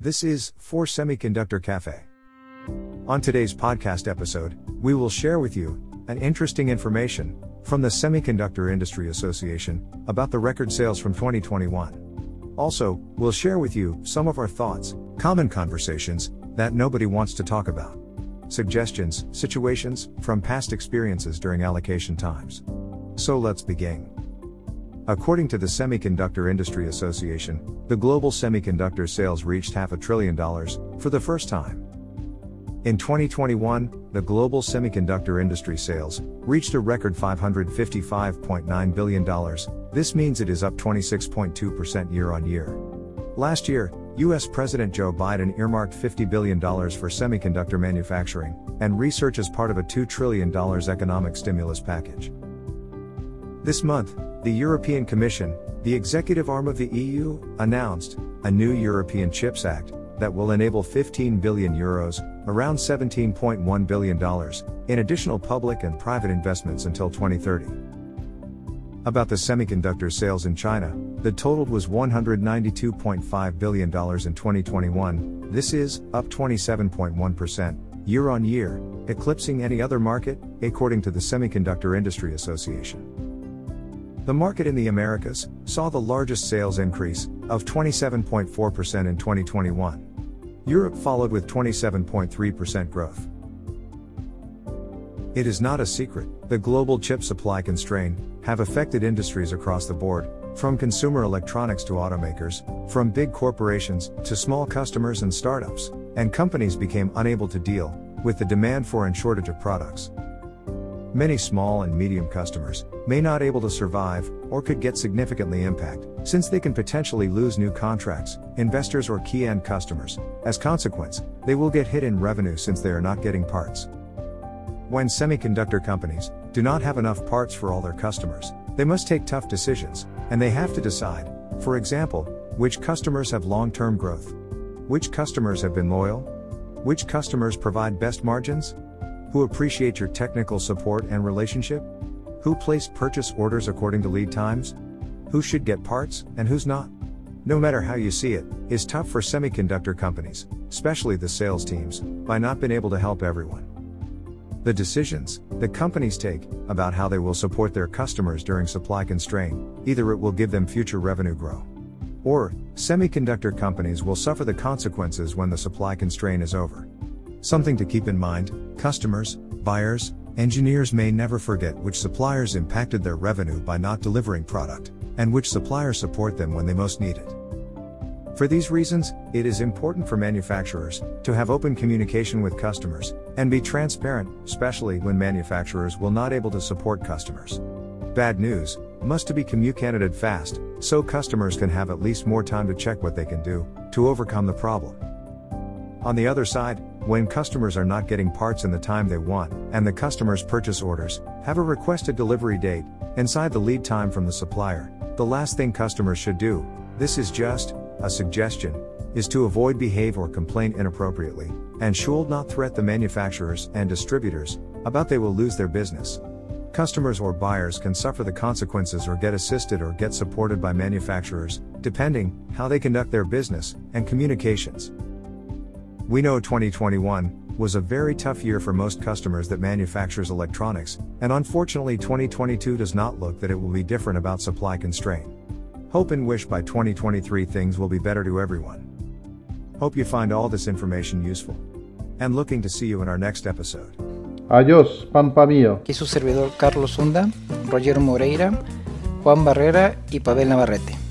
This is For Semiconductor Cafe. On today's podcast episode, we will share with you an interesting information from the Semiconductor Industry Association about the record sales from 2021. Also, we'll share with you some of our thoughts, common conversations that nobody wants to talk about, suggestions, situations from past experiences during allocation times. So let's begin. According to the Semiconductor Industry Association, the global semiconductor sales reached half a trillion dollars for the first time. In 2021, the global semiconductor industry sales reached a record $555.9 billion. This means it is up 26.2% year on year. Last year, US President Joe Biden earmarked $50 billion for semiconductor manufacturing and research as part of a $2 trillion economic stimulus package. This month, the European Commission, the executive arm of the EU, announced a new European Chips Act that will enable 15 billion euros, around $17.1 billion, in additional public and private investments until 2030. About the semiconductor sales in China, the total was $192.5 billion in 2021. This is up 27.1% year on year, eclipsing any other market, according to the Semiconductor Industry Association. The market in the Americas saw the largest sales increase of 27.4% in 2021. Europe followed with 27.3% growth. It is not a secret, the global chip supply constraint have affected industries across the board, from consumer electronics to automakers, from big corporations to small customers and startups, and companies became unable to deal with the demand for and shortage of products. Many small and medium customers may not able to survive or could get significantly impact since they can potentially lose new contracts, investors or key end customers. As consequence, they will get hit in revenue since they are not getting parts. When semiconductor companies do not have enough parts for all their customers, they must take tough decisions and they have to decide, for example, which customers have long-term growth, which customers have been loyal, which customers provide best margins, who appreciate your technical support and relationship? Who place purchase orders according to lead times? Who should get parts and who's not? No matter how you see it, is tough for semiconductor companies, especially the sales teams, by not being able to help everyone. The decisions the companies take about how they will support their customers during supply constraint, either it will give them future revenue grow. Or, semiconductor companies will suffer the consequences when the supply constraint is over. Something to keep in mind customers, buyers, engineers may never forget which suppliers impacted their revenue by not delivering product, and which suppliers support them when they most need it. For these reasons, it is important for manufacturers to have open communication with customers and be transparent, especially when manufacturers will not able to support customers. Bad news must to be communicated fast so customers can have at least more time to check what they can do to overcome the problem. On the other side, when customers are not getting parts in the time they want, and the customer's purchase orders have a requested delivery date inside the lead time from the supplier, the last thing customers should do, this is just a suggestion, is to avoid behave or complain inappropriately, and should not threat the manufacturers and distributors about they will lose their business. Customers or buyers can suffer the consequences or get assisted or get supported by manufacturers, depending how they conduct their business and communications. We know 2021 was a very tough year for most customers that manufactures electronics, and unfortunately 2022 does not look that it will be different about supply constraint. Hope and wish by 2023 things will be better to everyone. Hope you find all this information useful. And looking to see you in our next episode. Adiós, pampa mío. Aquí su servidor Carlos Hunda, Roger Moreira, Juan Barrera y Pavel Navarrete.